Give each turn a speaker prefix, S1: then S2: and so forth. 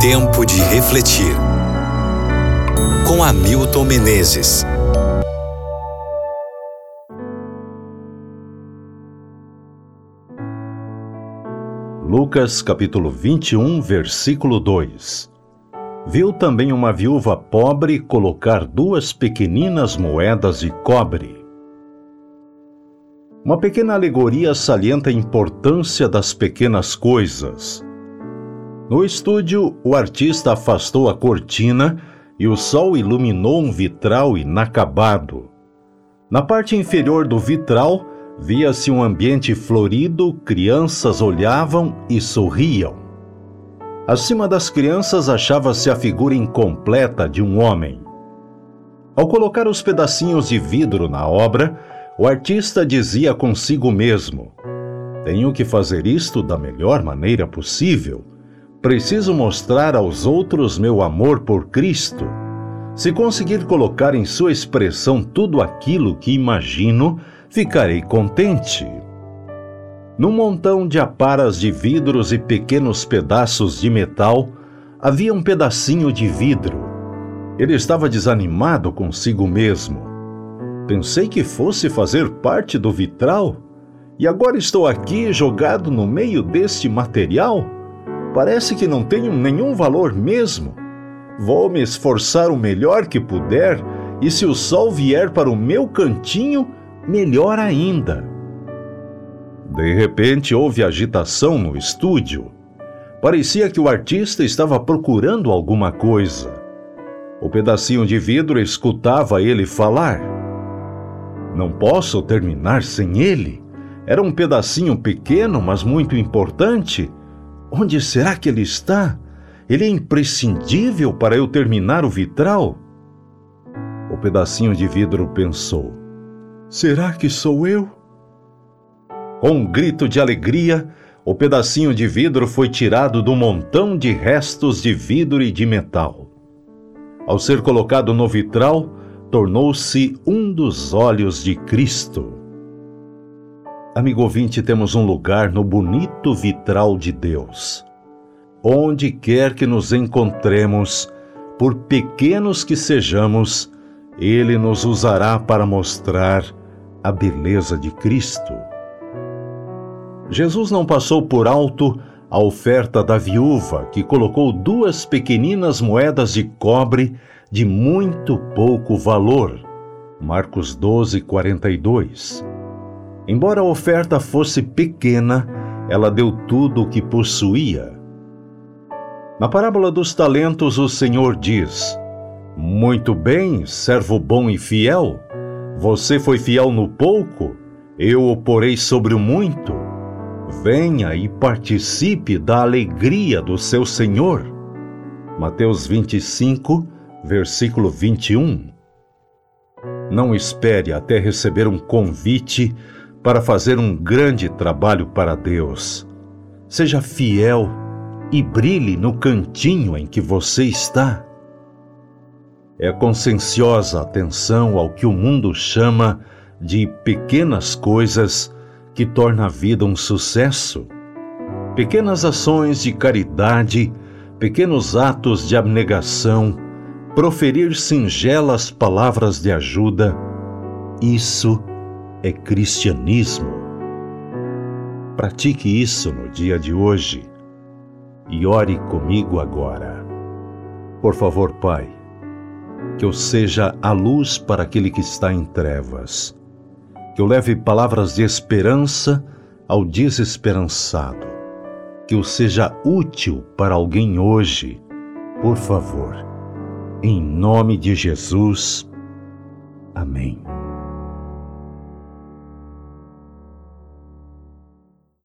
S1: Tempo de refletir. Com Hamilton Menezes.
S2: Lucas capítulo 21, versículo 2. Viu também uma viúva pobre colocar duas pequeninas moedas de cobre. Uma pequena alegoria salienta a importância das pequenas coisas. No estúdio, o artista afastou a cortina e o sol iluminou um vitral inacabado. Na parte inferior do vitral, via-se um ambiente florido, crianças olhavam e sorriam. Acima das crianças achava-se a figura incompleta de um homem. Ao colocar os pedacinhos de vidro na obra, o artista dizia consigo mesmo: Tenho que fazer isto da melhor maneira possível Preciso mostrar aos outros meu amor por Cristo. Se conseguir colocar em sua expressão tudo aquilo que imagino, ficarei contente. Num montão de aparas de vidros e pequenos pedaços de metal, havia um pedacinho de vidro. Ele estava desanimado consigo mesmo. Pensei que fosse fazer parte do vitral e agora estou aqui jogado no meio deste material? Parece que não tenho nenhum valor mesmo. Vou me esforçar o melhor que puder, e se o sol vier para o meu cantinho, melhor ainda. De repente houve agitação no estúdio. Parecia que o artista estava procurando alguma coisa. O pedacinho de vidro escutava ele falar. Não posso terminar sem ele. Era um pedacinho pequeno, mas muito importante Onde será que ele está? Ele é imprescindível para eu terminar o vitral? O pedacinho de vidro pensou: Será que sou eu? Com um grito de alegria, o pedacinho de vidro foi tirado do montão de restos de vidro e de metal. Ao ser colocado no vitral, tornou-se um dos olhos de Cristo. Amigo ouvinte, temos um lugar no bonito vitral de Deus. Onde quer que nos encontremos, por pequenos que sejamos, Ele nos usará para mostrar a beleza de Cristo. Jesus não passou por alto a oferta da viúva, que colocou duas pequeninas moedas de cobre de muito pouco valor. Marcos 12, 42. Embora a oferta fosse pequena, ela deu tudo o que possuía. Na parábola dos talentos, o Senhor diz: Muito bem, servo bom e fiel. Você foi fiel no pouco, eu o porei sobre o muito. Venha e participe da alegria do seu Senhor. Mateus 25, versículo 21. Não espere até receber um convite para fazer um grande trabalho para Deus. Seja fiel e brilhe no cantinho em que você está. É conscienciosa atenção ao que o mundo chama de pequenas coisas que torna a vida um sucesso. Pequenas ações de caridade, pequenos atos de abnegação, proferir singelas palavras de ajuda, isso é cristianismo. Pratique isso no dia de hoje e ore comigo agora. Por favor, Pai, que eu seja a luz para aquele que está em trevas, que eu leve palavras de esperança ao desesperançado, que eu seja útil para alguém hoje, por favor. Em nome de Jesus. Amém.